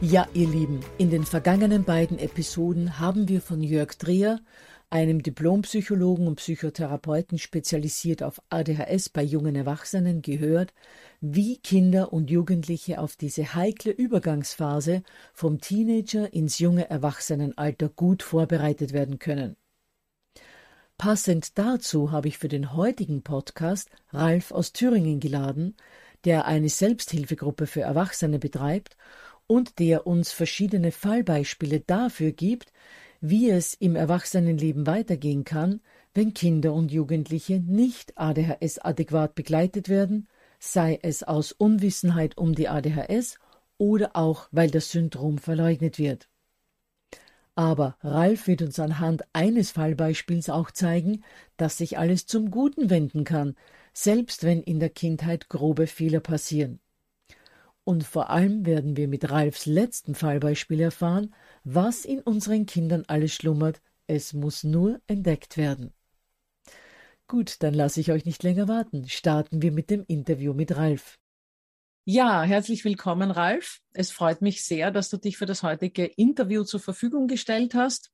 Ja, ihr Lieben, in den vergangenen beiden Episoden haben wir von Jörg Dreher, einem Diplompsychologen und Psychotherapeuten spezialisiert auf ADHS bei jungen Erwachsenen, gehört, wie Kinder und Jugendliche auf diese heikle Übergangsphase vom Teenager ins junge Erwachsenenalter gut vorbereitet werden können. Passend dazu habe ich für den heutigen Podcast Ralf aus Thüringen geladen, der eine Selbsthilfegruppe für Erwachsene betreibt und der uns verschiedene Fallbeispiele dafür gibt, wie es im Erwachsenenleben weitergehen kann, wenn Kinder und Jugendliche nicht ADHS adäquat begleitet werden, sei es aus Unwissenheit um die ADHS oder auch weil das Syndrom verleugnet wird. Aber Ralf wird uns anhand eines Fallbeispiels auch zeigen, dass sich alles zum Guten wenden kann, selbst wenn in der Kindheit grobe Fehler passieren. Und vor allem werden wir mit Ralfs letzten Fallbeispiel erfahren, was in unseren Kindern alles schlummert. Es muss nur entdeckt werden. Gut, dann lasse ich euch nicht länger warten. Starten wir mit dem Interview mit Ralf. Ja, herzlich willkommen, Ralf. Es freut mich sehr, dass du dich für das heutige Interview zur Verfügung gestellt hast.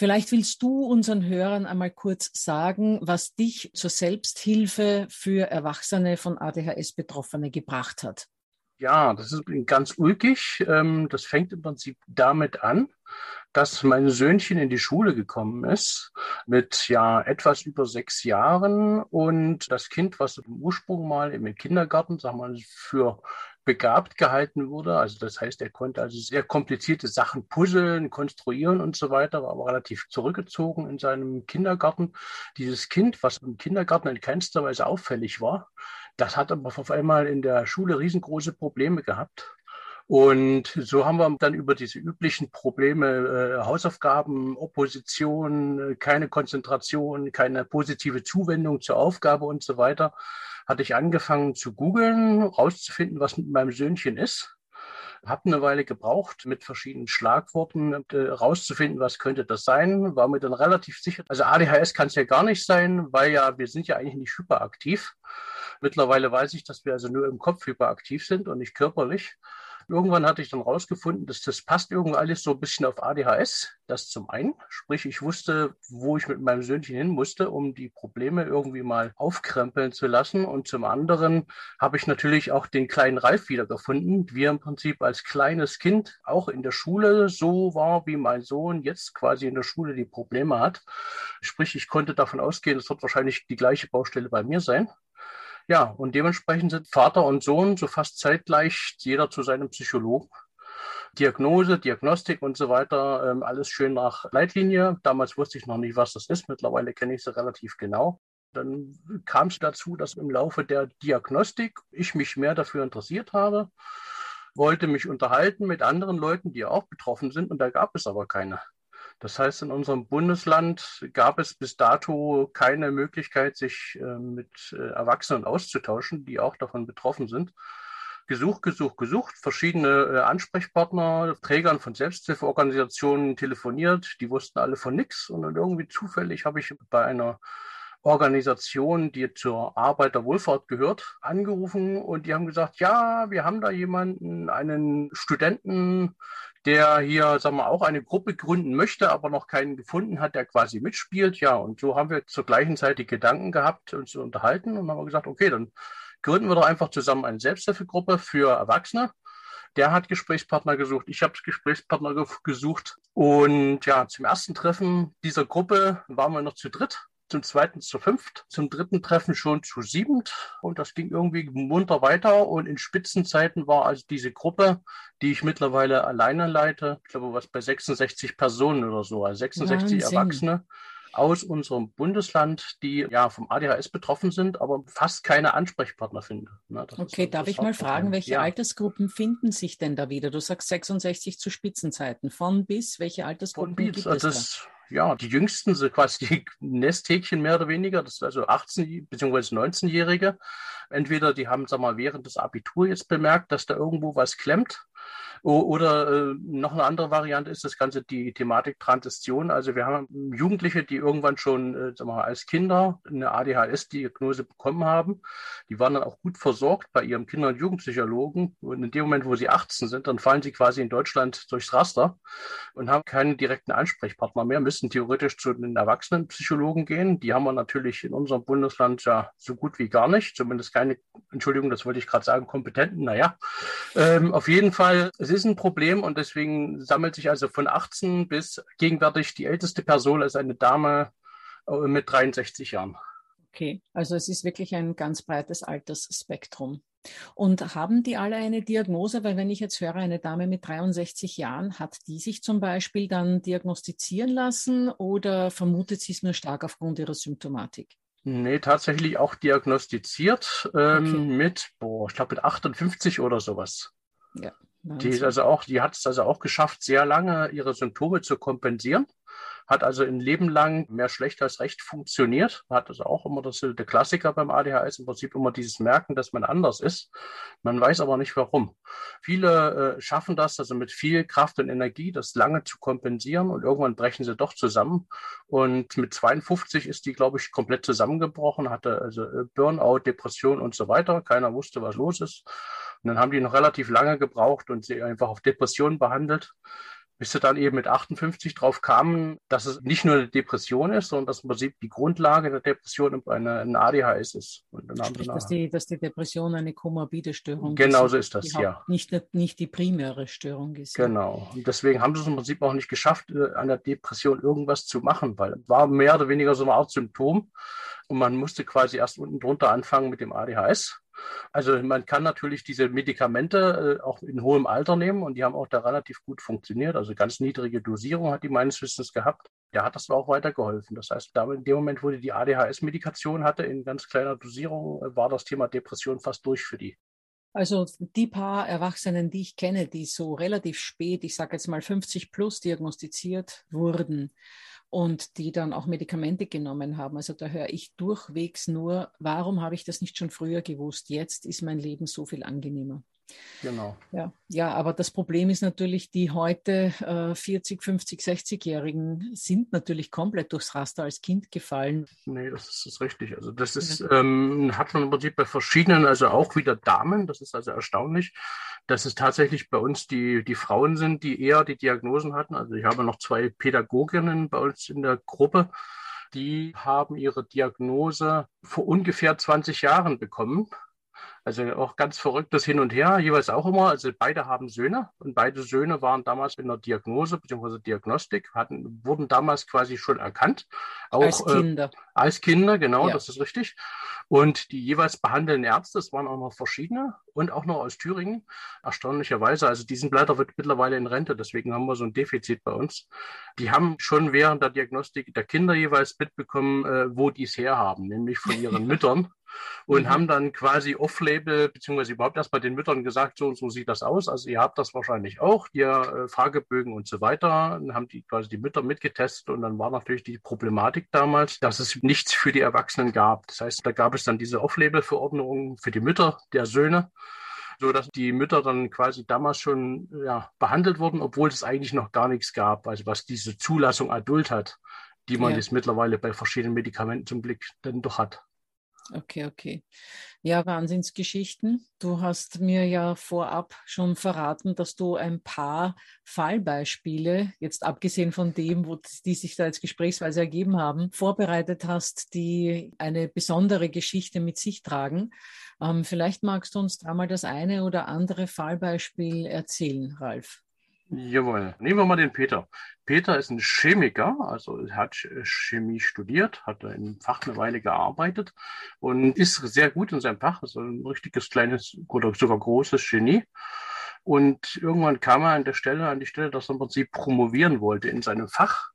Vielleicht willst du unseren Hörern einmal kurz sagen, was dich zur Selbsthilfe für Erwachsene von ADHS-Betroffene gebracht hat. Ja, das ist ganz ulkig. Ähm, das fängt im Prinzip damit an, dass mein Söhnchen in die Schule gekommen ist mit ja etwas über sechs Jahren und das Kind, was im Ursprung mal im Kindergarten, wir mal, für begabt gehalten wurde. Also das heißt, er konnte also sehr komplizierte Sachen puzzeln, konstruieren und so weiter, war aber relativ zurückgezogen in seinem Kindergarten. Dieses Kind, was im Kindergarten in keinster Weise auffällig war, das hat aber auf einmal in der Schule riesengroße Probleme gehabt. Und so haben wir dann über diese üblichen Probleme, äh, Hausaufgaben, Opposition, keine Konzentration, keine positive Zuwendung zur Aufgabe und so weiter, hatte ich angefangen zu googeln, rauszufinden, was mit meinem Söhnchen ist. Hab eine Weile gebraucht, mit verschiedenen Schlagworten äh, rauszufinden, was könnte das sein. War mir dann relativ sicher. Also ADHS kann es ja gar nicht sein, weil ja wir sind ja eigentlich nicht hyperaktiv. Mittlerweile weiß ich, dass wir also nur im Kopf hyperaktiv sind und nicht körperlich. Irgendwann hatte ich dann rausgefunden, dass das passt irgendwie alles so ein bisschen auf ADHS. Das zum einen. Sprich, ich wusste, wo ich mit meinem Söhnchen hin musste, um die Probleme irgendwie mal aufkrempeln zu lassen. Und zum anderen habe ich natürlich auch den kleinen Ralf wiedergefunden, wie er im Prinzip als kleines Kind auch in der Schule so war, wie mein Sohn jetzt quasi in der Schule die Probleme hat. Sprich, ich konnte davon ausgehen, es wird wahrscheinlich die gleiche Baustelle bei mir sein. Ja, und dementsprechend sind Vater und Sohn so fast zeitgleich jeder zu seinem Psychologen. Diagnose, Diagnostik und so weiter, ähm, alles schön nach Leitlinie. Damals wusste ich noch nicht, was das ist. Mittlerweile kenne ich sie relativ genau. Dann kam es dazu, dass im Laufe der Diagnostik ich mich mehr dafür interessiert habe, wollte mich unterhalten mit anderen Leuten, die auch betroffen sind, und da gab es aber keine. Das heißt, in unserem Bundesland gab es bis dato keine Möglichkeit, sich äh, mit äh, Erwachsenen auszutauschen, die auch davon betroffen sind. Gesucht, gesucht, gesucht, verschiedene äh, Ansprechpartner, Trägern von Selbsthilfeorganisationen telefoniert, die wussten alle von nichts und dann irgendwie zufällig habe ich bei einer Organisation, die zur Arbeiterwohlfahrt gehört, angerufen. Und die haben gesagt, ja, wir haben da jemanden, einen Studenten, der hier, sagen wir, auch eine Gruppe gründen möchte, aber noch keinen gefunden hat, der quasi mitspielt. Ja, und so haben wir zur gleichen Zeit die Gedanken gehabt, uns zu unterhalten und haben gesagt, okay, dann gründen wir doch einfach zusammen eine Selbsthilfegruppe für Erwachsene. Der hat Gesprächspartner gesucht, ich habe Gesprächspartner gesucht. Und ja, zum ersten Treffen dieser Gruppe waren wir noch zu dritt zum zweiten zu fünft, zum dritten Treffen schon zu siebend und das ging irgendwie munter weiter und in Spitzenzeiten war also diese Gruppe, die ich mittlerweile alleine leite, ich glaube was bei 66 Personen oder so, also 66 Wahnsinn. Erwachsene aus unserem Bundesland, die ja vom ADHS betroffen sind, aber fast keine Ansprechpartner finden. Na, okay, darf ich mal fragen, welche ja. Altersgruppen finden sich denn da wieder? Du sagst 66 zu Spitzenzeiten. Von bis, welche Altersgruppen Von bis, gibt es das, da? Ja, die jüngsten sind quasi die Nesthäkchen mehr oder weniger, das ist also 18- bzw. 19-Jährige. Entweder die haben, sag mal, während des Abitur jetzt bemerkt, dass da irgendwo was klemmt oder äh, noch eine andere Variante ist das Ganze die Thematik Transition. Also wir haben Jugendliche, die irgendwann schon äh, sagen wir mal, als Kinder eine ADHS-Diagnose bekommen haben. Die waren dann auch gut versorgt bei ihrem Kinder- und Jugendpsychologen. Und in dem Moment, wo sie 18 sind, dann fallen sie quasi in Deutschland durchs Raster und haben keinen direkten Ansprechpartner mehr, müssen theoretisch zu den Erwachsenenpsychologen gehen. Die haben wir natürlich in unserem Bundesland ja so gut wie gar nicht. Zumindest keine, Entschuldigung, das wollte ich gerade sagen, kompetenten. Naja, ähm, auf jeden Fall es ist ein Problem und deswegen sammelt sich also von 18 bis gegenwärtig die älteste Person als eine Dame äh, mit 63 Jahren. Okay, also es ist wirklich ein ganz breites Altersspektrum. Und haben die alle eine Diagnose? Weil wenn ich jetzt höre, eine Dame mit 63 Jahren, hat die sich zum Beispiel dann diagnostizieren lassen oder vermutet sie es nur stark aufgrund ihrer Symptomatik? Nee, tatsächlich auch diagnostiziert ähm, okay. mit, boah, ich glaube mit 58 oder sowas. Ja, die ist also auch, die hat es also auch geschafft, sehr lange ihre Symptome zu kompensieren hat also ein Leben lang mehr schlecht als recht funktioniert. Hat also auch immer das, der Klassiker beim ADHS im Prinzip immer dieses Merken, dass man anders ist. Man weiß aber nicht warum. Viele äh, schaffen das also mit viel Kraft und Energie, das lange zu kompensieren und irgendwann brechen sie doch zusammen. Und mit 52 ist die, glaube ich, komplett zusammengebrochen, hatte also äh, Burnout, Depression und so weiter. Keiner wusste, was los ist. Und dann haben die noch relativ lange gebraucht und sie einfach auf Depressionen behandelt bis sie dann eben mit 58 drauf kamen, dass es nicht nur eine Depression ist, sondern dass im Prinzip die Grundlage der Depression eine, ein ADHS ist. Und dann Sprich, haben dass, die, dass die Depression eine komorbide Störung genau ist. Genau so ist das, ja. Nicht, nicht die primäre Störung ist. Genau. Und deswegen haben sie es im Prinzip auch nicht geschafft, äh, an der Depression irgendwas zu machen, weil es war mehr oder weniger so eine Art Symptom. Und man musste quasi erst unten drunter anfangen mit dem ADHS. Also man kann natürlich diese Medikamente äh, auch in hohem Alter nehmen und die haben auch da relativ gut funktioniert. Also ganz niedrige Dosierung hat die meines Wissens gehabt. Der hat das auch weitergeholfen. Das heißt, in dem Moment, wo die die ADHS-Medikation hatte, in ganz kleiner Dosierung, äh, war das Thema Depression fast durch für die. Also die paar Erwachsenen, die ich kenne, die so relativ spät, ich sage jetzt mal 50 plus diagnostiziert wurden, und die dann auch Medikamente genommen haben. Also da höre ich durchwegs nur, warum habe ich das nicht schon früher gewusst? Jetzt ist mein Leben so viel angenehmer. Genau. Ja, ja, aber das Problem ist natürlich, die heute äh, 40, 50, 60-Jährigen sind natürlich komplett durchs Raster als Kind gefallen. Nee, das ist, ist richtig. Also das ist, ja. ähm, hat man im Prinzip bei verschiedenen, also auch wieder Damen, das ist also erstaunlich, dass es tatsächlich bei uns die, die Frauen sind, die eher die Diagnosen hatten. Also ich habe noch zwei Pädagoginnen bei uns in der Gruppe, die haben ihre Diagnose vor ungefähr 20 Jahren bekommen Also auch ganz verrücktes Hin und Her, jeweils auch immer. Also beide haben Söhne und beide Söhne waren damals in der Diagnose bzw. Diagnostik, hatten, wurden damals quasi schon erkannt. Auch, als äh, Kinder. Äh, als Kinder, genau, ja. das ist richtig. Und die jeweils behandelnden Ärzte, es waren auch noch verschiedene und auch noch aus Thüringen, erstaunlicherweise. Also diesen Blätter wird mittlerweile in Rente, deswegen haben wir so ein Defizit bei uns. Die haben schon während der Diagnostik der Kinder jeweils mitbekommen, äh, wo die es herhaben, nämlich von ihren Müttern und mhm. haben dann quasi off-label, beziehungsweise überhaupt erst bei den Müttern gesagt, so und so sieht das aus. Also ihr habt das wahrscheinlich auch, ihr äh, Fragebögen und so weiter. Dann haben die quasi die Mütter mitgetestet und dann war natürlich die Problematik damals, dass es nichts für die Erwachsenen gab. Das heißt, da gab es dann diese Off-Label-Verordnungen für die Mütter der Söhne so dass die Mütter dann quasi damals schon ja, behandelt wurden, obwohl es eigentlich noch gar nichts gab, also was diese Zulassung adult hat, die man ja. jetzt mittlerweile bei verschiedenen Medikamenten zum Glück dann doch hat. Okay, okay. Ja, Wahnsinnsgeschichten. Du hast mir ja vorab schon verraten, dass du ein paar Fallbeispiele, jetzt abgesehen von dem, wo die sich da als Gesprächsweise ergeben haben, vorbereitet hast, die eine besondere Geschichte mit sich tragen. Ähm, vielleicht magst du uns da mal das eine oder andere Fallbeispiel erzählen, Ralf. Jawohl. Nehmen wir mal den Peter. Peter ist ein Chemiker, also hat Chemie studiert, hat im Fach eine Weile gearbeitet und ist sehr gut in seinem Fach, also ein richtiges kleines oder sogar großes Genie. Und irgendwann kam er an der Stelle, an die Stelle, dass er im Prinzip promovieren wollte in seinem Fach.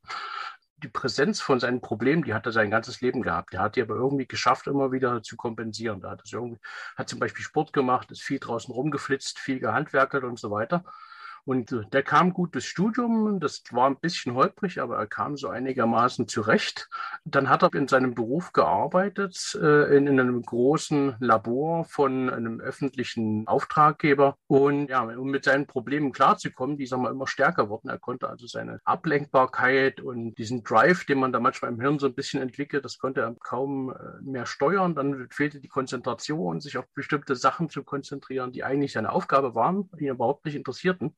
Die Präsenz von seinen Problemen, die hat er sein ganzes Leben gehabt. Der hat die aber irgendwie geschafft, immer wieder zu kompensieren. Da hat, er irgendwie, hat zum Beispiel Sport gemacht, ist viel draußen rumgeflitzt, viel gehandwerkelt und so weiter. Und äh, der kam gut durchs Studium. Das war ein bisschen holprig, aber er kam so einigermaßen zurecht. Dann hat er in seinem Beruf gearbeitet, äh, in, in, einem großen Labor von einem öffentlichen Auftraggeber. Und ja, um mit seinen Problemen klarzukommen, die sagen wir immer stärker wurden. Er konnte also seine Ablenkbarkeit und diesen Drive, den man da manchmal im Hirn so ein bisschen entwickelt, das konnte er kaum äh, mehr steuern. Dann fehlte die Konzentration, sich auf bestimmte Sachen zu konzentrieren, die eigentlich seine Aufgabe waren, die ihn überhaupt nicht interessierten.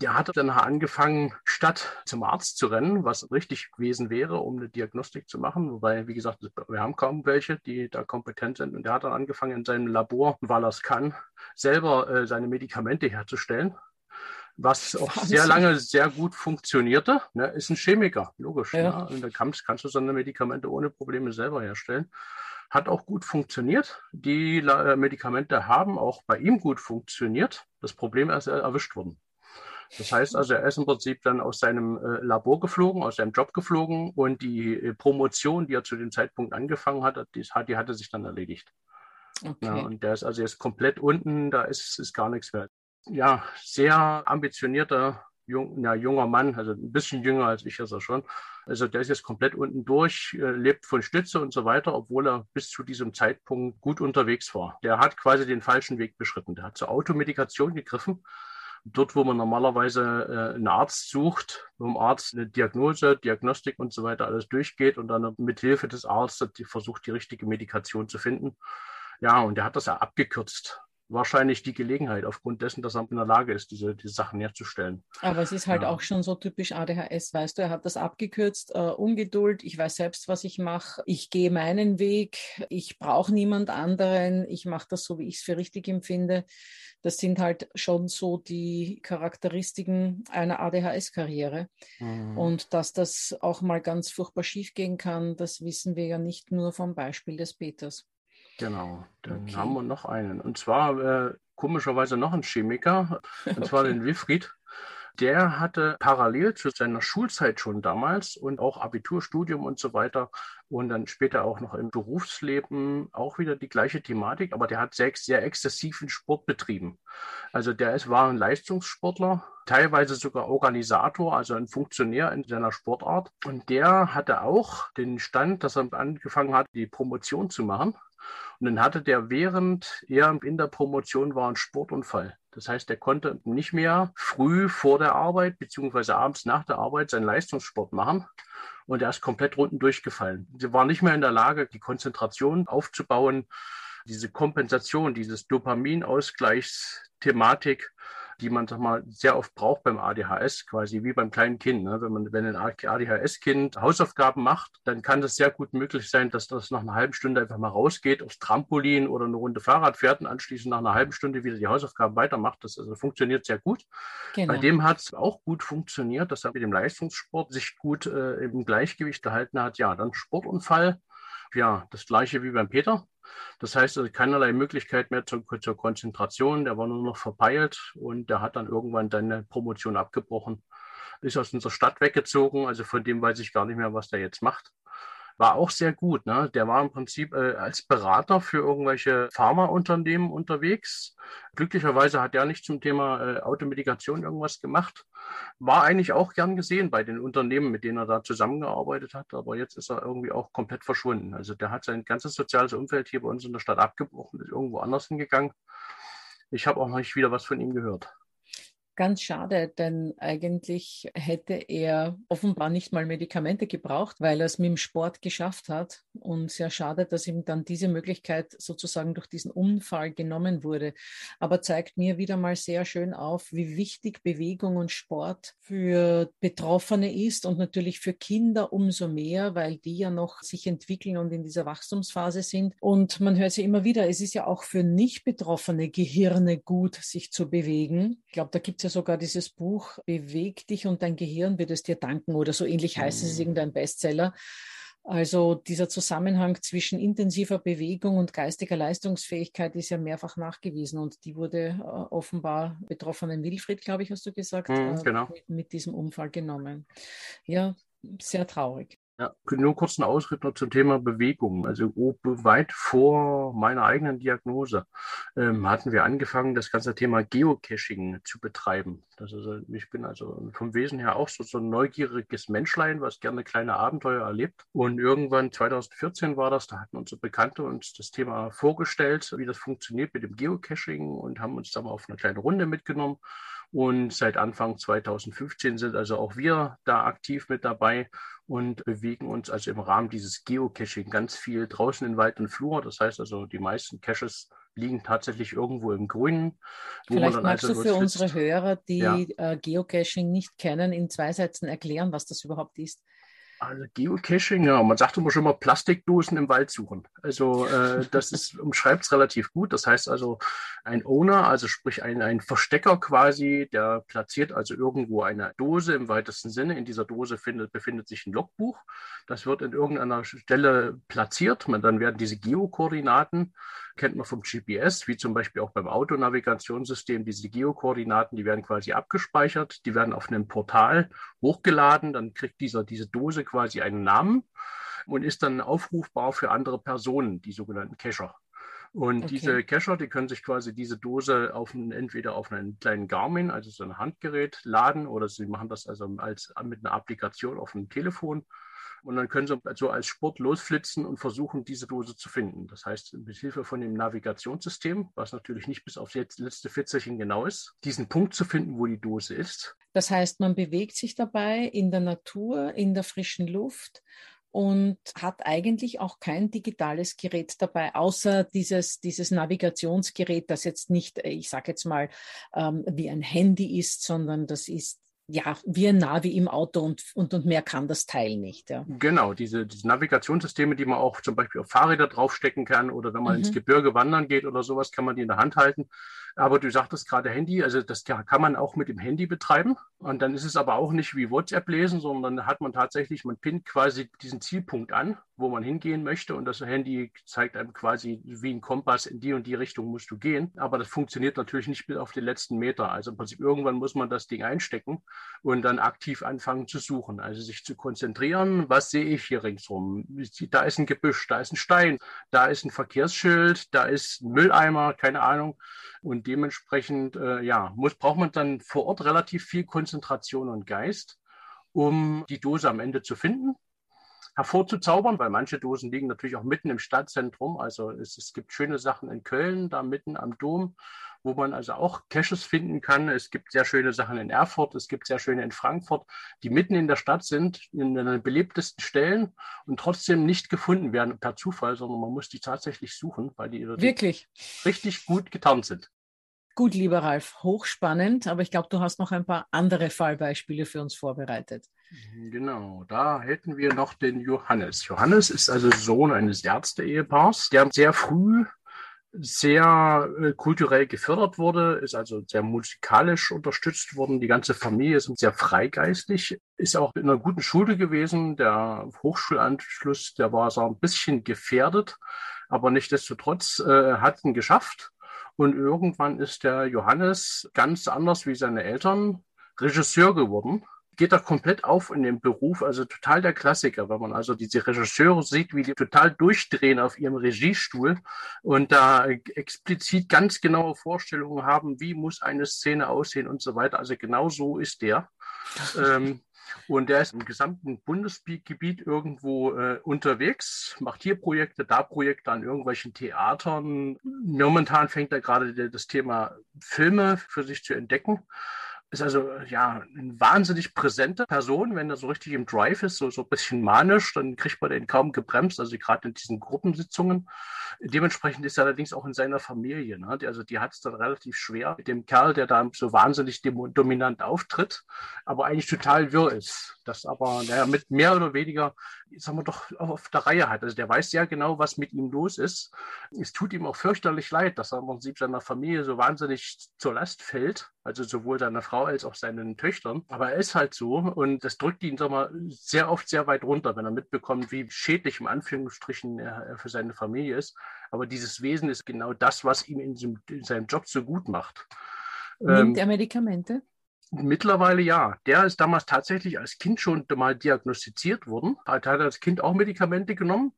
Der hatte dann angefangen, statt zum Arzt zu rennen, was richtig gewesen wäre, um eine Diagnostik zu machen. Wobei, wie gesagt, wir haben kaum welche, die da kompetent sind. Und der hat dann angefangen, in seinem Labor, weil er es kann, selber äh, seine Medikamente herzustellen was auch Wahnsinn. sehr lange sehr gut funktionierte. Ne, ist ein Chemiker, logisch. Ja. Ne? Und da kannst, kannst du seine Medikamente ohne Probleme selber herstellen. Hat auch gut funktioniert. Die äh, Medikamente haben auch bei ihm gut funktioniert. Das Problem ist erwischt worden. Das heißt also, er ist im Prinzip dann aus seinem äh, Labor geflogen, aus seinem Job geflogen und die äh, Promotion, die er zu dem Zeitpunkt angefangen hat, die, die hatte sich dann erledigt. Okay. Ja, und der ist also jetzt komplett unten, da ist, ist gar nichts mehr. Ja, sehr ambitionierter jung, ja, junger Mann, also ein bisschen jünger als ich ist er schon. Also der ist jetzt komplett unten durch, äh, lebt von Stütze und so weiter, obwohl er bis zu diesem Zeitpunkt gut unterwegs war. Der hat quasi den falschen Weg beschritten. Der hat zur Automedikation gegriffen dort, wo man normalerweise äh, einen Arzt sucht, wo ein Arzt eine Diagnose, Diagnostik und so weiter alles durchgeht und dann mit Hilfe des Arztes versucht, die richtige Medikation zu finden. Ja, und er hat das ja abgekürzt wahrscheinlich die Gelegenheit, aufgrund dessen, dass er in der Lage ist, diese, diese Sachen herzustellen. Aber es ist halt ja. auch schon so typisch ADHS, weißt du, er hat das abgekürzt, äh, Ungeduld, ich weiß selbst, was ich mache, ich gehe meinen Weg, ich brauche niemand anderen, ich mache das so, wie ich es für richtig empfinde. Das sind halt schon so die Charakteristiken einer ADHS-Karriere. Mhm. Und dass das auch mal ganz furchtbar schief gehen kann, das wissen wir ja nicht nur vom Beispiel des Peters. Genau, dann okay. haben wir noch einen. Und zwar äh, komischerweise noch ein Chemiker, und zwar den Wilfried. Der hatte parallel zu seiner Schulzeit schon damals und auch Abiturstudium und so weiter und dann später auch noch im Berufsleben auch wieder die gleiche Thematik, aber der hat sehr, sehr exzessiven Sport betrieben. Also der ist, war ein Leistungssportler, teilweise sogar Organisator, also ein Funktionär in seiner Sportart. Und der hatte auch den Stand, dass er angefangen hat, die Promotion zu machen. Und dann hatte der während er in der Promotion war ein Sportunfall. Das heißt, er konnte nicht mehr früh vor der Arbeit beziehungsweise abends nach der Arbeit seinen Leistungssport machen. Und er ist komplett unten durchgefallen. Sie war nicht mehr in der Lage, die Konzentration aufzubauen, diese Kompensation, dieses Dopaminausgleichsthematik die man sag mal sehr oft braucht beim ADHS, quasi wie beim kleinen Kind. Ne? Wenn man, wenn ein ADHS-Kind Hausaufgaben macht, dann kann das sehr gut möglich sein, dass das nach einer halben Stunde einfach mal rausgeht aufs Trampolin oder eine Runde Fahrrad fährt und anschließend nach einer halben Stunde wieder die Hausaufgaben weitermacht. Das also funktioniert sehr gut. Genau. Bei dem hat es auch gut funktioniert, dass er mit dem Leistungssport sich gut äh, im Gleichgewicht gehalten hat. Ja, dann Sportunfall. Ja, das gleiche wie beim Peter. Das heißt, also keinerlei Möglichkeit mehr zur, zur Konzentration. Der war nur noch verpeilt und der hat dann irgendwann seine Promotion abgebrochen, ist aus unserer Stadt weggezogen. Also von dem weiß ich gar nicht mehr, was der jetzt macht war auch sehr gut. Ne? Der war im Prinzip äh, als Berater für irgendwelche Pharmaunternehmen unterwegs. Glücklicherweise hat er nicht zum Thema äh, Automedikation irgendwas gemacht. War eigentlich auch gern gesehen bei den Unternehmen, mit denen er da zusammengearbeitet hat. Aber jetzt ist er irgendwie auch komplett verschwunden. Also der hat sein ganzes soziales Umfeld hier bei uns in der Stadt abgebrochen, ist irgendwo anders hingegangen. Ich habe auch noch nicht wieder was von ihm gehört. Ganz schade, denn eigentlich hätte er offenbar nicht mal Medikamente gebraucht, weil er es mit dem Sport geschafft hat. Und sehr schade, dass ihm dann diese Möglichkeit sozusagen durch diesen Unfall genommen wurde. Aber zeigt mir wieder mal sehr schön auf, wie wichtig Bewegung und Sport für Betroffene ist und natürlich für Kinder umso mehr, weil die ja noch sich entwickeln und in dieser Wachstumsphase sind. Und man hört ja immer wieder, es ist ja auch für nicht betroffene Gehirne gut, sich zu bewegen. Ich glaube, da gibt es ja sogar dieses Buch Beweg dich und dein Gehirn wird es dir danken oder so ähnlich heißt es, ist mhm. irgendein Bestseller. Also dieser Zusammenhang zwischen intensiver Bewegung und geistiger Leistungsfähigkeit ist ja mehrfach nachgewiesen und die wurde äh, offenbar betroffenen Wilfried, glaube ich, hast du gesagt, mhm, genau. mit, mit diesem Unfall genommen. Ja, sehr traurig. Ja, nur kurz einen Ausritt noch zum Thema Bewegung. Also weit vor meiner eigenen Diagnose ähm, hatten wir angefangen, das ganze Thema Geocaching zu betreiben. Das ist, ich bin also vom Wesen her auch so, so ein neugieriges Menschlein, was gerne kleine Abenteuer erlebt. Und irgendwann 2014 war das, da hatten unsere Bekannte uns das Thema vorgestellt, wie das funktioniert mit dem Geocaching und haben uns da mal auf eine kleine Runde mitgenommen. Und seit Anfang 2015 sind also auch wir da aktiv mit dabei und bewegen uns also im Rahmen dieses Geocaching ganz viel draußen in Wald und Flur. Das heißt also, die meisten Caches liegen tatsächlich irgendwo im Grünen. Vielleicht magst also du für unsere Hörer, die ja. äh, Geocaching nicht kennen, in zwei Sätzen erklären, was das überhaupt ist. Also Geocaching, ja, man sagt immer schon mal Plastikdosen im Wald suchen. Also äh, das ist, umschreibt es relativ gut. Das heißt also, ein Owner, also sprich ein, ein Verstecker quasi, der platziert also irgendwo eine Dose im weitesten Sinne. In dieser Dose findet, befindet sich ein Logbuch. Das wird in irgendeiner Stelle platziert. Man, dann werden diese Geokoordinaten kennt man vom GPS, wie zum Beispiel auch beim Autonavigationssystem, diese Geokoordinaten, die werden quasi abgespeichert, die werden auf einem Portal hochgeladen, dann kriegt dieser, diese Dose quasi einen Namen und ist dann aufrufbar für andere Personen, die sogenannten Cacher. Und okay. diese Cacher, die können sich quasi diese Dose auf einen, entweder auf einen kleinen Garmin, also so ein Handgerät, laden oder sie machen das also als, mit einer Applikation auf einem Telefon und dann können sie so als Sport losflitzen und versuchen, diese Dose zu finden. Das heißt, mit Hilfe von dem Navigationssystem, was natürlich nicht bis aufs letzte Fitzelchen genau ist, diesen Punkt zu finden, wo die Dose ist. Das heißt, man bewegt sich dabei in der Natur, in der frischen Luft und hat eigentlich auch kein digitales Gerät dabei, außer dieses, dieses Navigationsgerät, das jetzt nicht, ich sage jetzt mal, ähm, wie ein Handy ist, sondern das ist ja, wie ein Navi im Auto und, und, und mehr kann das Teil nicht. Ja. Genau, diese, diese Navigationssysteme, die man auch zum Beispiel auf Fahrräder draufstecken kann oder wenn man mhm. ins Gebirge wandern geht oder sowas, kann man die in der Hand halten. Aber du sagtest gerade Handy, also das kann man auch mit dem Handy betreiben. Und dann ist es aber auch nicht wie WhatsApp lesen, sondern dann hat man tatsächlich, man pinnt quasi diesen Zielpunkt an, wo man hingehen möchte. Und das Handy zeigt einem quasi wie ein Kompass, in die und die Richtung musst du gehen. Aber das funktioniert natürlich nicht bis auf den letzten Meter. Also im Prinzip irgendwann muss man das Ding einstecken und dann aktiv anfangen zu suchen. Also sich zu konzentrieren, was sehe ich hier ringsrum? Da ist ein Gebüsch, da ist ein Stein, da ist ein Verkehrsschild, da ist ein Mülleimer, keine Ahnung. Und dementsprechend, äh, ja, muss, braucht man dann vor Ort relativ viel Konzentration und Geist, um die Dose am Ende zu finden hervorzuzaubern, weil manche Dosen liegen natürlich auch mitten im Stadtzentrum. Also es, es gibt schöne Sachen in Köln, da mitten am Dom, wo man also auch Caches finden kann. Es gibt sehr schöne Sachen in Erfurt, es gibt sehr schöne in Frankfurt, die mitten in der Stadt sind, in den belebtesten Stellen und trotzdem nicht gefunden werden per Zufall, sondern man muss die tatsächlich suchen, weil die wirklich richtig gut getarnt sind. Gut, lieber Ralf, hochspannend, aber ich glaube, du hast noch ein paar andere Fallbeispiele für uns vorbereitet. Genau, da hätten wir noch den Johannes. Johannes ist also Sohn eines Ärzte-Ehepaars, der sehr früh sehr äh, kulturell gefördert wurde, ist also sehr musikalisch unterstützt worden. Die ganze Familie ist sehr freigeistig, ist auch in einer guten Schule gewesen. Der Hochschulanschluss, der war so ein bisschen gefährdet, aber nichtdestotrotz äh, hat ihn geschafft. Und irgendwann ist der Johannes ganz anders wie seine Eltern Regisseur geworden geht da komplett auf in dem Beruf, also total der Klassiker, wenn man also diese Regisseure sieht, wie die total durchdrehen auf ihrem Regiestuhl und da explizit ganz genaue Vorstellungen haben, wie muss eine Szene aussehen und so weiter. Also genau so ist der. ähm, und der ist im gesamten Bundesgebiet irgendwo äh, unterwegs, macht hier Projekte, da Projekte an irgendwelchen Theatern. Momentan fängt er gerade das Thema Filme für sich zu entdecken ist also ja eine wahnsinnig präsente Person, wenn er so richtig im Drive ist, so, so ein bisschen manisch, dann kriegt man den kaum gebremst, also gerade in diesen Gruppensitzungen. Dementsprechend ist er allerdings auch in seiner Familie. Ne? Die, also die hat es dann relativ schwer mit dem Kerl, der da so wahnsinnig dominant auftritt, aber eigentlich total wirr ist. Das aber naja, mit mehr oder weniger, sagen wir doch, auf der Reihe hat. Also der weiß sehr genau, was mit ihm los ist. Es tut ihm auch fürchterlich leid, dass er im Prinzip seiner Familie so wahnsinnig zur Last fällt also sowohl seiner Frau als auch seinen Töchtern. Aber er ist halt so und das drückt ihn, sag mal, sehr oft sehr weit runter, wenn er mitbekommt, wie schädlich im Anführungsstrichen er für seine Familie ist. Aber dieses Wesen ist genau das, was ihm in, seinem Job so gut macht. Nimmt ähm, er Medikamente? Mittlerweile ja. Der ist damals tatsächlich als Kind schon mal diagnostiziert worden. Hat, hat als Kind auch Medikamente genommen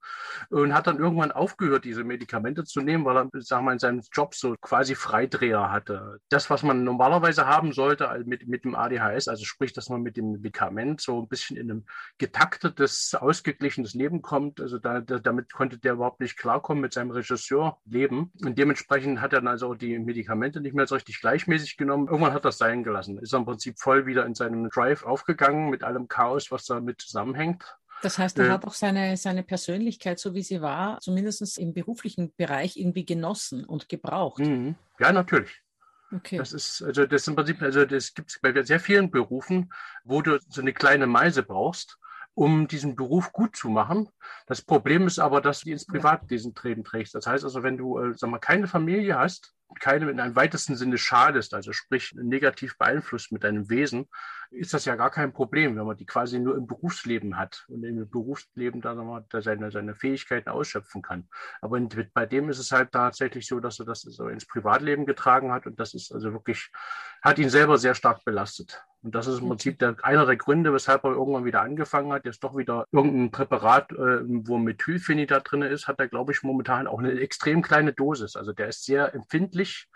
und hat dann irgendwann aufgehört, diese Medikamente zu nehmen, weil er, sagen wir, in seinem Job so quasi Freidreher hatte. Das, was man normalerweise haben sollte mit, mit dem ADHS, also sprich, dass man mit dem Medikament so ein bisschen in einem getaktetes, ausgeglichenes Leben kommt. Also da, da, damit konnte der überhaupt nicht klarkommen mit seinem Regisseur leben. Und dementsprechend hat er dann also die Medikamente nicht mehr so richtig gleichmäßig genommen. Irgendwann hat er das sein gelassen. Ist Prinzip voll wieder in seinem Drive aufgegangen mit allem Chaos, was damit zusammenhängt. Das heißt, er äh, hat auch seine, seine Persönlichkeit, so wie sie war, zumindest im beruflichen Bereich irgendwie genossen und gebraucht. Mhm. Ja, natürlich. Okay. Das ist, also das im Prinzip, also das gibt es bei sehr vielen Berufen, wo du so eine kleine Meise brauchst, um diesen Beruf gut zu machen. Das Problem ist aber, dass du ins Privatleben treten trägst. Das heißt also, wenn du, äh, sag mal, keine Familie hast, keinem in einem weitesten Sinne schadest, also sprich negativ beeinflusst mit deinem Wesen, ist das ja gar kein Problem, wenn man die quasi nur im Berufsleben hat und im Berufsleben dann da seine, seine Fähigkeiten ausschöpfen kann. Aber bei dem ist es halt tatsächlich so, dass er das so ins Privatleben getragen hat und das ist also wirklich, hat ihn selber sehr stark belastet. Und das ist im Prinzip der, einer der Gründe, weshalb er irgendwann wieder angefangen hat, jetzt doch wieder irgendein Präparat, äh, wo Methylphenidat drin ist, hat er, glaube ich, momentan auch eine extrem kleine Dosis. Also der ist sehr empfindlich,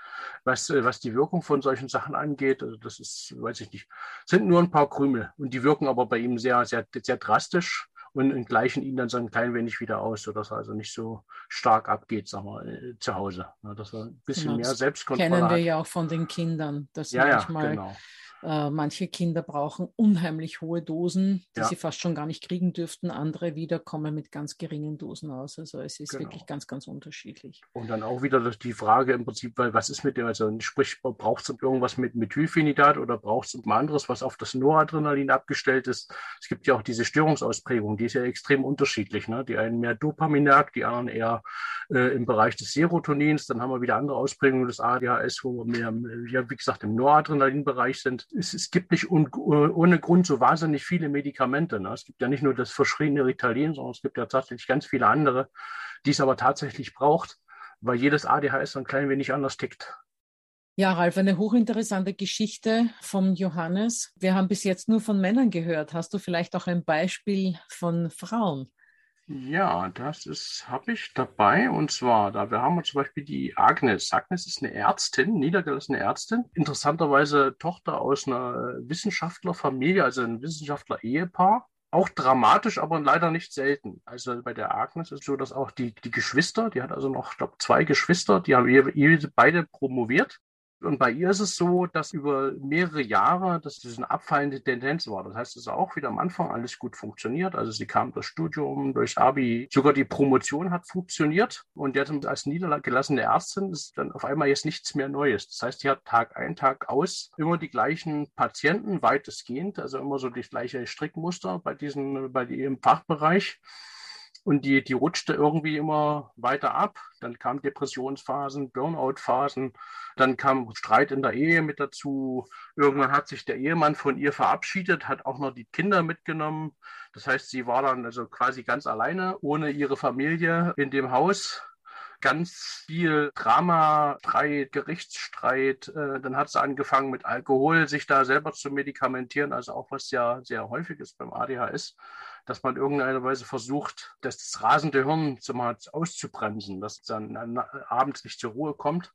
was, äh, was die Wirkung von solchen Sachen angeht. Also das ist, weiß ich nicht, sind nur ein paar Krümel und die wirken aber bei ihm sehr, sehr, sehr drastisch und gleichen ihn dann so ein klein wenig wieder aus, sodass er also nicht so stark abgeht, sagen wir, äh, zu Hause. dass er ein bisschen genau, mehr Selbstkontrolle kennen wir hat. ja auch von den Kindern, dass ja, manchmal ja, genau. Äh, manche Kinder brauchen unheimlich hohe Dosen, die ja. sie fast schon gar nicht kriegen dürften. Andere wieder kommen mit ganz geringen Dosen aus. Also es ist genau. wirklich ganz, ganz unterschiedlich. Und dann auch wieder die Frage im Prinzip, weil was ist mit dem, also sprich, braucht es irgendwas mit Methylphenidat oder braucht es ein anderes, was auf das Noradrenalin abgestellt ist? Es gibt ja auch diese Störungsausprägung, die ist ja extrem unterschiedlich. Ne? Die einen mehr Dopaminerg, die anderen eher äh, im Bereich des Serotonins. Dann haben wir wieder andere Ausprägungen des ADHS, wo wir mehr, ja, wie gesagt, im Noradrenalin-Bereich sind es, es gibt nicht un, ohne Grund so wahnsinnig viele Medikamente. Ne? Es gibt ja nicht nur das verschriebene Ritalin, sondern es gibt ja tatsächlich ganz viele andere, die es aber tatsächlich braucht, weil jedes ADHS ein klein wenig anders tickt. Ja, Ralf, eine hochinteressante Geschichte vom Johannes. Wir haben bis jetzt nur von Männern gehört. Hast du vielleicht auch ein Beispiel von Frauen? Ja, das habe ich dabei. Und zwar, da wir haben zum Beispiel die Agnes. Agnes ist eine Ärztin, niedergelassene Ärztin. Interessanterweise Tochter aus einer Wissenschaftlerfamilie, also ein Wissenschaftler-Ehepaar. Auch dramatisch, aber leider nicht selten. Also bei der Agnes ist so, dass auch die, die Geschwister, die hat also noch, ich glaube, zwei Geschwister, die haben beide promoviert Und bei ihr ist es so, dass über mehrere Jahre das eine abfallende Tendenz war. Das heißt, es hat auch wieder am Anfang alles gut funktioniert. Also sie kam durchs Studium, durchs Abi, sogar die Promotion hat funktioniert. Und jetzt als niedergelassene Ärztin ist dann auf einmal jetzt nichts mehr Neues. Das heißt, sie hat Tag ein, Tag aus immer die gleichen Patienten, weitestgehend, also immer so das gleiche Strickmuster bei diesen, bei ihrem Fachbereich. Und die, die rutschte irgendwie immer weiter ab. Dann kamen Depressionsphasen, Burnout-Phasen, dann kam Streit in der Ehe mit dazu. Irgendwann hat sich der Ehemann von ihr verabschiedet, hat auch noch die Kinder mitgenommen. Das heißt, sie war dann also quasi ganz alleine, ohne ihre Familie in dem Haus ganz viel Drama, Streit, Gerichtsstreit. Äh, dann hat sie angefangen mit Alkohol, sich da selber zu medikamentieren, also auch was ja sehr häufig ist beim ADHS, dass man irgendeiner Weise versucht, das rasende Hirn auszubremsen, dass es dann abends nicht zur Ruhe kommt.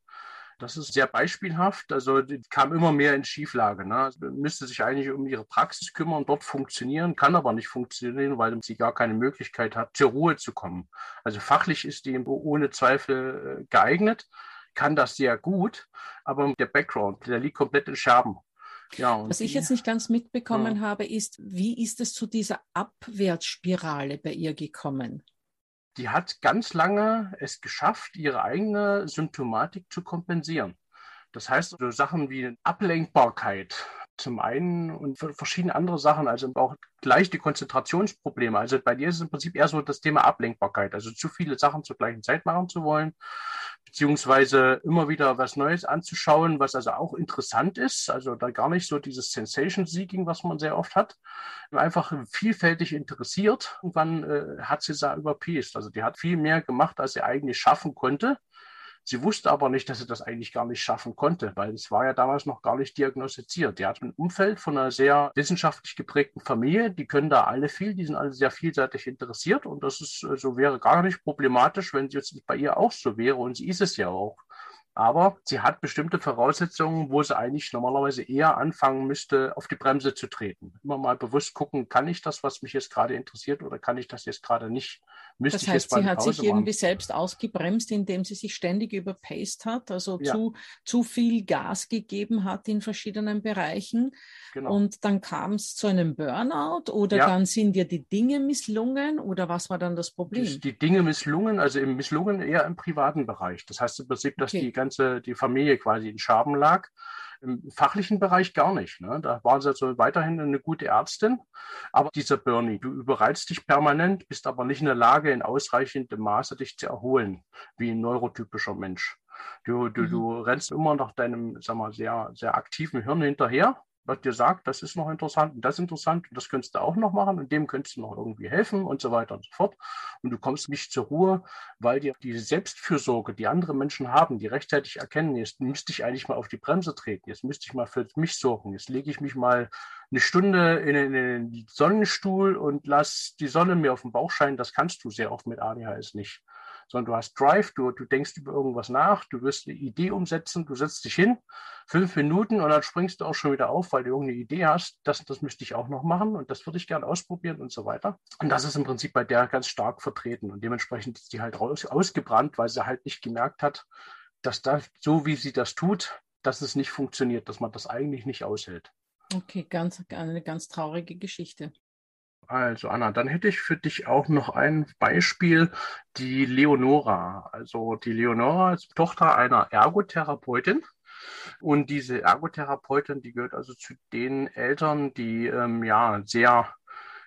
Das ist sehr beispielhaft. Also die kam immer mehr in Schieflage. Ne? Also, müsste sich eigentlich um ihre Praxis kümmern, dort funktionieren, kann aber nicht funktionieren, weil sie gar keine Möglichkeit hat, zur Ruhe zu kommen. Also fachlich ist die ohne Zweifel äh, geeignet, kann das sehr gut, aber der Background, der liegt komplett in Scherben. Ja, Was ich jetzt nicht ganz mitbekommen ja. habe, ist, wie ist es zu dieser Abwärtsspirale bei ihr gekommen? die hat ganz lange es geschafft, ihre eigene Symptomatik zu kompensieren. Das heißt, so Sachen wie Ablenkbarkeit zum einen und verschiedene andere Sachen, also auch leichte Konzentrationsprobleme. Also bei dir ist es im Prinzip eher so das Thema Ablenkbarkeit, also zu viele Sachen zur gleichen Zeit machen zu wollen, beziehungsweise immer wieder was Neues anzuschauen, was also auch interessant ist. Also da gar nicht so dieses Sensation-Seeking, was man sehr oft hat, einfach vielfältig interessiert. Und dann äh, hat sie da überpiest. Also die hat viel mehr gemacht, als sie eigentlich schaffen konnte. Sie wusste aber nicht, dass sie das eigentlich gar nicht schaffen konnte, weil es war ja damals noch gar nicht diagnostiziert. Die hat ein Umfeld von einer sehr wissenschaftlich geprägten Familie, die können da alle viel, die sind alle sehr vielseitig interessiert und das ist, äh, so wäre gar nicht problematisch, wenn es jetzt bei ihr auch so wäre und sie ist es ja auch. Aber sie hat bestimmte Voraussetzungen, wo sie eigentlich normalerweise eher anfangen müsste, auf die Bremse zu treten. Immer mal bewusst gucken, kann ich das, was mich jetzt gerade interessiert, oder kann ich das jetzt gerade nicht? Müsste das heißt, sie hat sich machen? irgendwie selbst ausgebremst, indem sie sich ständig überpaced hat, also ja. zu, zu viel Gas gegeben hat in verschiedenen Bereichen. Genau. Und dann kam es zu einem Burnout oder ja. dann sind dir die Dinge misslungen oder was war dann das Problem? Die, die Dinge misslungen, also im misslungen eher im privaten Bereich. Das heißt im Prinzip, dass okay. die ganze, die Familie quasi in Scherben lag. Im fachlichen Bereich gar nicht. Ne? Da waren sie also weiterhin eine gute Ärztin. Aber dieser Bernie, du überreizt dich permanent, bist aber nicht in der Lage, in ausreichendem Maße dich zu erholen, wie ein neurotypischer Mensch. Du, du, mhm. du rennst immer nach deinem, sag mal, sehr, sehr aktiven Hirn hinterher was dir sagt, das ist noch interessant und das ist interessant und das könntest du auch noch machen und dem könntest du noch irgendwie helfen und so weiter und so fort. Und du kommst nicht zur Ruhe, weil dir diese Selbstfürsorge, die andere Menschen haben, die rechtzeitig erkennen, jetzt müsste ich eigentlich mal auf die Bremse treten, jetzt müsste ich mal für mich sorgen, jetzt lege ich mich mal eine Stunde in den Sonnenstuhl und lass die Sonne mir auf den Bauch scheinen, das kannst du sehr oft mit ADHS nicht sondern du hast Drive, du, du denkst über irgendwas nach, du wirst eine Idee umsetzen, du setzt dich hin, fünf Minuten und dann springst du auch schon wieder auf, weil du irgendeine Idee hast, das, das müsste ich auch noch machen und das würde ich gerne ausprobieren und so weiter. Und das ist im Prinzip bei der ganz stark vertreten und dementsprechend ist die halt raus, ausgebrannt, weil sie halt nicht gemerkt hat, dass das, so wie sie das tut, dass es nicht funktioniert, dass man das eigentlich nicht aushält. Okay, ganz, eine ganz traurige Geschichte. Also Anna, dann hätte ich für dich auch noch ein Beispiel, die Leonora. Also die Leonora ist Tochter einer Ergotherapeutin. Und diese Ergotherapeutin, die gehört also zu den Eltern, die ähm, ja sehr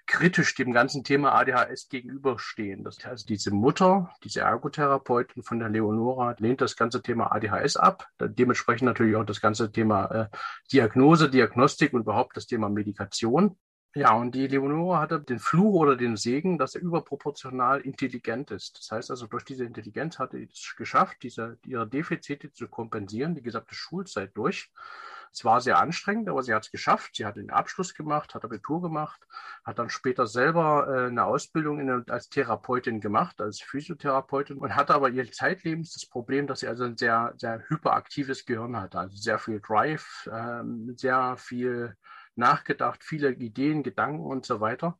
kritisch dem ganzen Thema ADHS gegenüberstehen. Das heißt, diese Mutter, diese Ergotherapeutin von der Leonora lehnt das ganze Thema ADHS ab. Dementsprechend natürlich auch das ganze Thema äh, Diagnose, Diagnostik und überhaupt das Thema Medikation. Ja, und die Leonora hatte den Fluch oder den Segen, dass er überproportional intelligent ist. Das heißt also, durch diese Intelligenz hatte sie es geschafft, diese, ihre Defizite zu kompensieren, die gesamte Schulzeit durch. Es war sehr anstrengend, aber sie hat es geschafft. Sie hat den Abschluss gemacht, hat Abitur gemacht, hat dann später selber äh, eine Ausbildung in, als Therapeutin gemacht, als Physiotherapeutin und hatte aber ihr Zeitlebens das Problem, dass sie also ein sehr, sehr hyperaktives Gehirn hatte. Also sehr viel Drive, äh, sehr viel nachgedacht, viele Ideen, Gedanken und so weiter.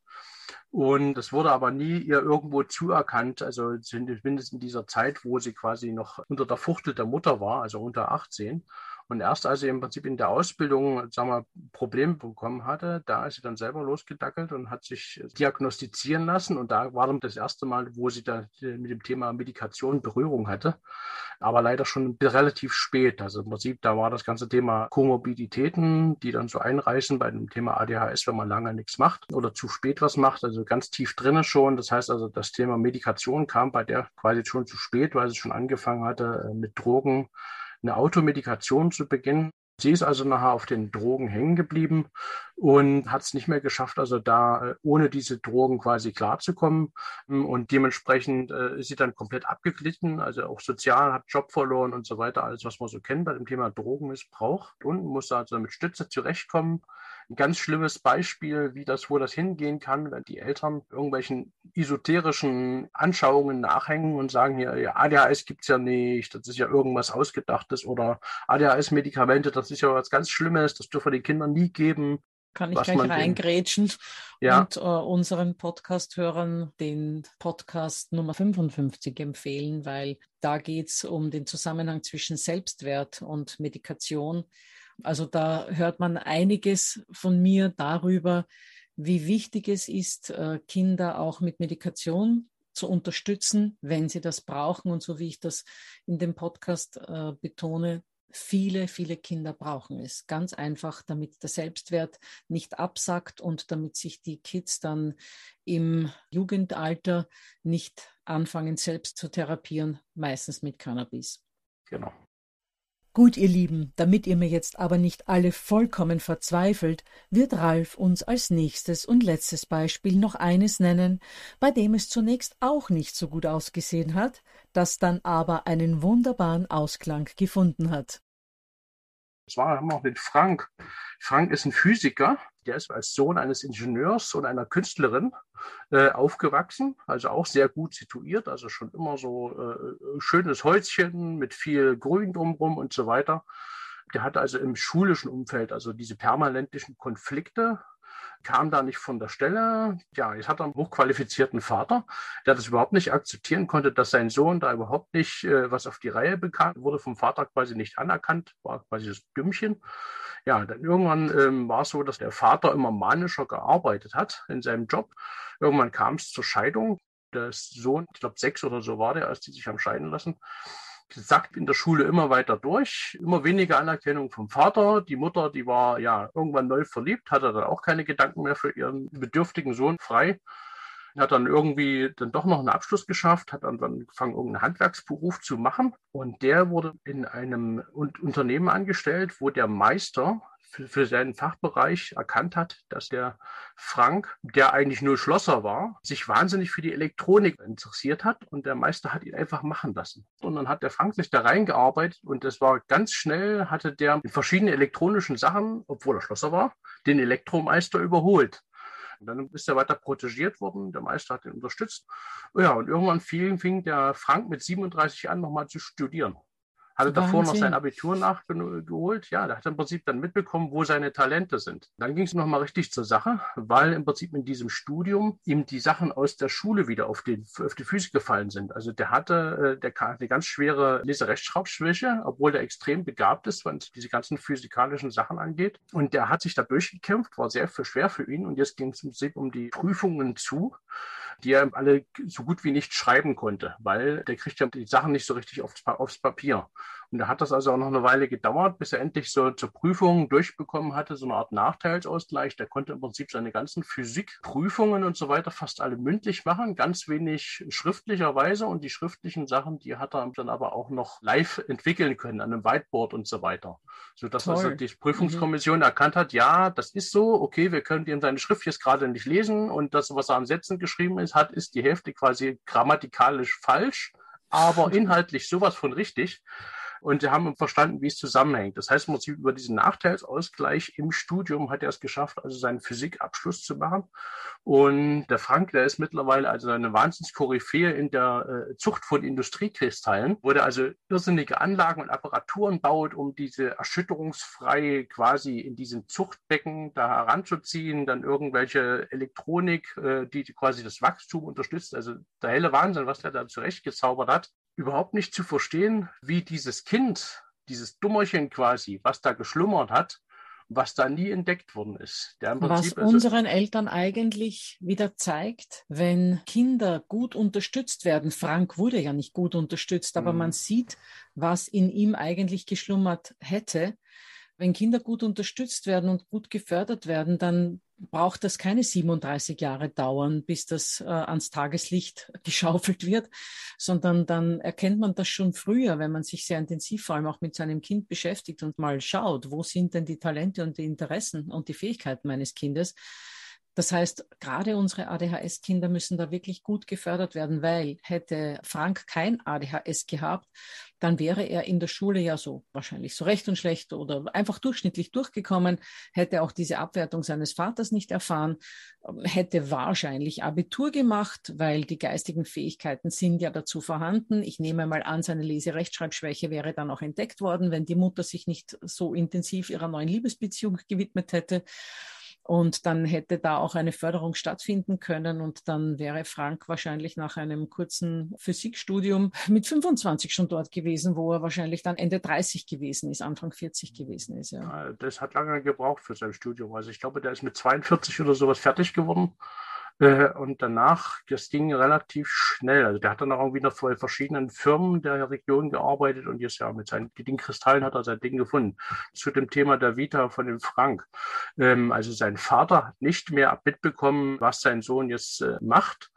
Und das wurde aber nie ihr irgendwo zuerkannt, also zumindest in dieser Zeit, wo sie quasi noch unter der Fuchtel der Mutter war, also unter 18. Und erst als sie im Prinzip in der Ausbildung, sagen wir, Probleme bekommen hatte, da ist sie dann selber losgedackelt und hat sich diagnostizieren lassen. Und da war dann das erste Mal, wo sie da mit dem Thema Medikation Berührung hatte. Aber leider schon relativ spät. Also im Prinzip, da war das ganze Thema Komorbiditäten, die dann so einreißen bei dem Thema ADHS, wenn man lange nichts macht oder zu spät was macht, also ganz tief drinnen schon. Das heißt also, das Thema Medikation kam bei der quasi schon zu spät, weil sie schon angefangen hatte, äh, mit Drogen eine Automedikation zu beginnen. Sie ist also nachher auf den Drogen hängen geblieben und hat es nicht mehr geschafft, also da äh, ohne diese Drogen quasi klarzukommen. Und dementsprechend äh, ist sie dann komplett abgeglitten, also auch sozial, hat Job verloren und so weiter, alles, was man so kennt bei dem Thema Drogenmissbrauch. Und muss also mit Stütze zurechtkommen ein ganz schlimmes Beispiel, wie das, wo das hingehen kann, wenn die Eltern irgendwelchen esoterischen Anschauungen nachhängen und sagen hier, ja, ADHS gibt's ja nicht, das ist ja irgendwas Ausgedachtes oder ADHS-Medikamente, das ist ja was ganz Schlimmes, das dürfen wir den Kindern nie geben. Kann ich gleich reingrätschen ja. und äh, unseren Podcast-Hörern den Podcast Nummer 55 empfehlen, weil da geht's um den Zusammenhang zwischen Selbstwert und Medikation. Also da hört man einiges von mir darüber, wie wichtig es ist, äh, Kinder auch mit Medikation zu unterstützen, wenn sie das brauchen. Und so wie ich das in dem Podcast äh, betone, viele, viele Kinder brauchen es. Ganz einfach, damit der Selbstwert nicht absackt und damit sich die Kids dann im Jugendalter nicht anfangen, selbst zu therapieren, meistens mit Cannabis. Genau. Gut, ihr Lieben, damit ihr mir jetzt aber nicht alle vollkommen verzweifelt, wird Ralf uns als nächstes und letztes Beispiel noch eines nennen, bei dem es zunächst auch nicht so gut ausgesehen hat, das dann aber einen wunderbaren Ausklang gefunden hat. War noch mit Frank. Frank ist ein Physiker, der ist als Sohn eines Ingenieurs und einer Künstlerin äh, aufgewachsen, also auch sehr gut situiert, also schon immer so äh, schönes Häuschen mit viel Grün drumherum und so weiter. Der hatte also im schulischen Umfeld also diese permanentlichen Konflikte kam da nicht von der Stelle. Ja, jetzt hat er einen hochqualifizierten Vater, der das überhaupt nicht akzeptieren konnte, dass sein Sohn da überhaupt nicht äh, was auf die Reihe bekam, wurde vom Vater quasi nicht anerkannt, war quasi das Dümmchen. Ja, dann irgendwann ähm, war es so, dass der Vater immer manischer gearbeitet hat in seinem Job. Irgendwann kam es zur Scheidung. Der Sohn, ich glaube sechs oder so war der, als die sich haben scheiden lassen sackt in der Schule immer weiter durch, immer weniger Anerkennung vom Vater. Die Mutter, die war ja irgendwann neu verliebt, hatte dann auch keine Gedanken mehr für ihren bedürftigen Sohn frei. Hat dann irgendwie dann doch noch einen Abschluss geschafft, hat dann angefangen, irgendeinen Handwerksberuf zu machen. Und der wurde in einem Unternehmen angestellt, wo der Meister für, für seinen Fachbereich erkannt hat, dass der Frank, der eigentlich nur Schlosser war, sich wahnsinnig für die Elektronik interessiert hat und der Meister hat ihn einfach machen lassen. Und dann hat der Frank sich da reingearbeitet und das war ganz schnell, hatte der in verschiedenen elektronischen Sachen, obwohl er Schlosser war, den Elektromeister überholt. Und dann ist er weiter protegiert worden. Der Meister hat ihn unterstützt. Ja, und irgendwann fing, fing der Frank mit 37 an, nochmal zu studieren. Hatte davor noch sein Abitur nachgeholt. Ja, der hat im Prinzip dann mitbekommen, wo seine Talente sind. Dann ging es nochmal richtig zur Sache, weil im Prinzip in diesem Studium ihm die Sachen aus der Schule wieder auf, den, auf die Füße gefallen sind. Also der hatte, äh, der hatte eine ganz schwere Leserechtschreibschwäche, obwohl der extrem begabt ist, was diese ganzen physikalischen Sachen angeht. Und der hat sich da durchgekämpft, war sehr schwer für ihn. Und jetzt ging es im Prinzip um die Prüfungen zu die er alle so gut wie nicht schreiben konnte, weil der kriegt ja die Sachen nicht so richtig aufs, aufs Papier. Und da hat das also auch noch eine Weile gedauert, bis er endlich so zur Prüfung durchbekommen hatte, so eine Art Nachteilsausgleich. Der konnte im Prinzip seine ganzen Physikprüfungen und so weiter fast alle mündlich machen, ganz wenig schriftlicherweise. Und die schriftlichen Sachen, die hat er dann aber auch noch live entwickeln können an einem Whiteboard und so weiter. Sodass Toll. also die Prüfungskommission mhm. erkannt hat, ja, das ist so, okay, wir können ihm seine Schrift jetzt gerade nicht lesen und das, was er an Sätzen geschrieben ist, hat, ist die Hälfte quasi grammatikalisch falsch, aber inhaltlich sowas von richtig und sie haben verstanden, wie es zusammenhängt. Das heißt, im Prinzip über diesen Nachteilsausgleich im Studium hat er es geschafft, also seinen Physikabschluss zu machen. Und der Frank, der ist mittlerweile also eine Wahnsinnskoryphäe in der äh, Zucht von Industriekristallen, er also irrsinnige Anlagen und Apparaturen baut, um diese erschütterungsfrei quasi in diesen Zuchtbecken da heranzuziehen, dann irgendwelche Elektronik, äh, die quasi das Wachstum unterstützt. Also der helle Wahnsinn, was der da zurechtgezaubert hat überhaupt nicht zu verstehen, wie dieses Kind dieses Dummerchen quasi, was da geschlummert hat, was da nie entdeckt worden ist. was unseren Eltern eigentlich wieder zeigt, wenn Kinder gut unterstützt werden. Frank wurde ja nicht gut unterstützt, aber mhm. man sieht, was in ihm eigentlich geschlummert hätte. Wenn Kinder gut unterstützt werden und gut gefördert werden, dann braucht das keine 37 Jahre dauern, bis das äh, ans Tageslicht geschaufelt wird, sondern dann erkennt man das schon früher, wenn man sich sehr intensiv vor allem auch mit seinem Kind beschäftigt und mal schaut, wo sind denn die Talente und die Interessen und die Fähigkeiten meines Kindes. Das heißt, gerade unsere ADHS-Kinder müssen da wirklich gut gefördert werden, weil hätte Frank kein ADHS gehabt, dann wäre er in der Schule ja so wahrscheinlich so recht und schlecht oder einfach durchschnittlich durchgekommen, hätte auch diese Abwertung seines Vaters nicht erfahren, hätte wahrscheinlich Abitur gemacht, weil die geistigen Fähigkeiten sind ja dazu vorhanden. Ich nehme mal an, seine Lese-Rechtschreibschwäche wäre dann auch entdeckt worden, wenn die Mutter sich nicht so intensiv ihrer neuen Liebesbeziehung gewidmet hätte. Und dann hätte da auch eine Förderung stattfinden können. Und dann wäre Frank wahrscheinlich nach einem kurzen Physikstudium mit 25 schon dort gewesen, wo er wahrscheinlich dann Ende 30 gewesen ist, Anfang 40 gewesen ist. Ja. Das hat lange gebraucht für sein Studium. Also ich glaube, der ist mit 42 oder sowas fertig geworden. Äh, und danach, das ging relativ schnell. Also der hat dann auch irgendwie noch vor verschiedenen Firmen der Region gearbeitet und jetzt ja mit seinen Dingkristallen hat er sein Ding gefunden. Zu dem Thema der Vita von dem Frank. Ähm, also sein Vater hat nicht mehr mitbekommen, was sein Sohn jetzt äh, macht.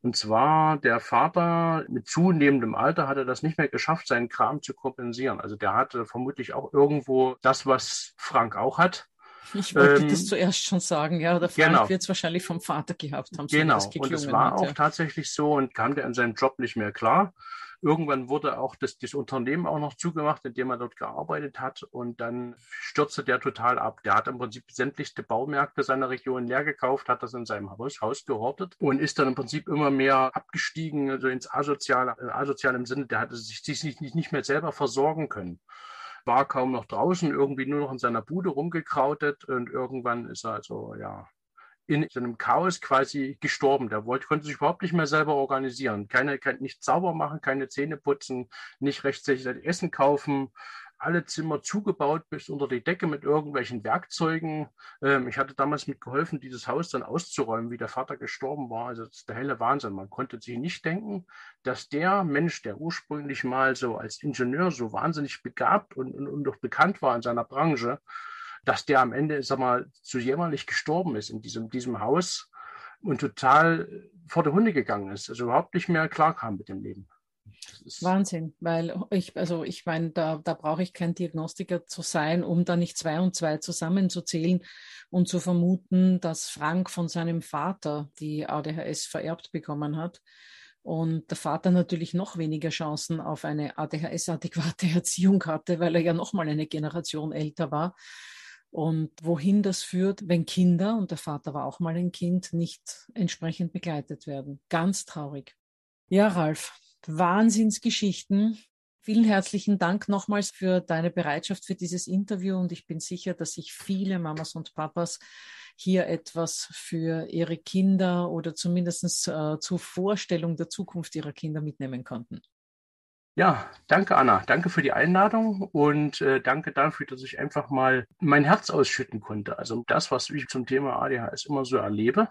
Und zwar der Vater mit zunehmendem Alter hat er das nicht mehr geschafft, seinen Kram zu kompensieren. Also der hatte vermutlich auch irgendwo das, was Frank auch hat, ich wollte ähm, das zuerst schon sagen, ja, der Frank genau. wird es wahrscheinlich vom Vater gehabt haben. Genau, so und es war hat, auch ja. tatsächlich so und kam der in seinem Job nicht mehr klar. Irgendwann wurde auch das, das Unternehmen auch noch zugemacht, in dem er dort gearbeitet hat. Und dann stürzte der total ab. Der hat im Prinzip sämtlichste Baumärkte seiner Region leer gekauft, hat das in seinem Haus, Haus gehortet und ist dann im Prinzip immer mehr abgestiegen, also ins Asoziale, asozial im Sinne, der hatte sich, sich nicht, nicht mehr selber versorgen können war kaum noch draußen, irgendwie nur noch in seiner Bude rumgekrautet und irgendwann ist er also, ja, in so einem Chaos quasi gestorben. Der wollte, konnte sich überhaupt nicht mehr selber organisieren. Keine, kein, nicht sauber machen, keine Zähne putzen, nicht rechtzeitig Essen kaufen, alle Zimmer zugebaut bis unter die Decke mit irgendwelchen Werkzeugen. Ähm, ich hatte damals mitgeholfen, dieses Haus dann auszuräumen, wie der Vater gestorben war. Also das ist der helle Wahnsinn. Man konnte sich nicht denken, dass der Mensch, der ursprünglich mal so als Ingenieur so wahnsinnig begabt und, und, und doch bekannt war in seiner Branche, dass der am Ende, sag mal, zu jämmerlich gestorben ist in diesem, diesem Haus und total vor der Hunde gegangen ist, also überhaupt nicht mehr klarkam mit dem Leben. Wahnsinn, weil ich, also ich meine, da, da brauche ich kein Diagnostiker zu sein, um da nicht zwei und zwei zusammenzuzählen und zu vermuten, dass Frank von seinem Vater die ADHS vererbt bekommen hat. Und der Vater natürlich noch weniger Chancen auf eine ADHS-adäquate Erziehung hatte, weil er ja noch mal eine Generation älter war. Und wohin das führt, wenn Kinder, und der Vater war auch mal ein Kind, nicht entsprechend begleitet werden. Ganz traurig. Ja, Ralf, Wahnsinnsgeschichten. Vielen herzlichen Dank nochmals für deine Bereitschaft für dieses Interview und ich bin sicher, dass sich viele Mamas und Papas hier etwas für ihre Kinder oder zumindest äh, zur Vorstellung der Zukunft ihrer Kinder mitnehmen konnten. Ja, danke Anna, danke für die Einladung und äh, danke dafür, dass ich einfach mal mein Herz ausschütten konnte. Also das, was ich zum Thema ADHS immer so erlebe,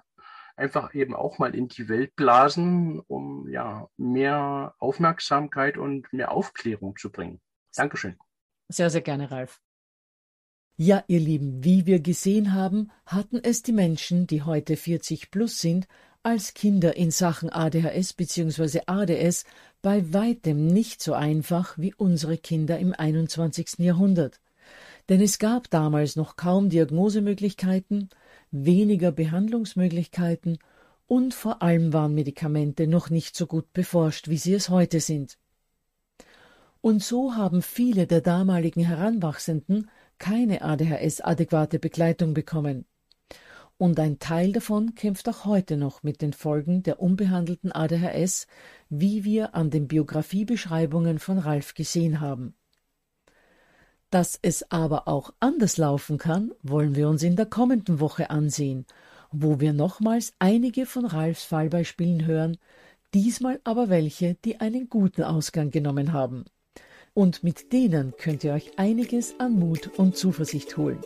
einfach eben auch mal in die Welt blasen, um ja mehr Aufmerksamkeit und mehr Aufklärung zu bringen. Dankeschön. Sehr, sehr gerne, Ralf. Ja, ihr Lieben, wie wir gesehen haben, hatten es die Menschen, die heute 40 plus sind, als Kinder in Sachen ADHS bzw. ADS bei weitem nicht so einfach wie unsere Kinder im 21. Jahrhundert. Denn es gab damals noch kaum Diagnosemöglichkeiten, weniger Behandlungsmöglichkeiten und vor allem waren Medikamente noch nicht so gut beforscht, wie sie es heute sind. Und so haben viele der damaligen Heranwachsenden keine ADHS-adäquate Begleitung bekommen. Und ein Teil davon kämpft auch heute noch mit den Folgen der unbehandelten ADHS, wie wir an den Biografiebeschreibungen von Ralf gesehen haben. Dass es aber auch anders laufen kann, wollen wir uns in der kommenden Woche ansehen, wo wir nochmals einige von Ralfs Fallbeispielen hören, diesmal aber welche, die einen guten Ausgang genommen haben. Und mit denen könnt ihr euch einiges an Mut und Zuversicht holen.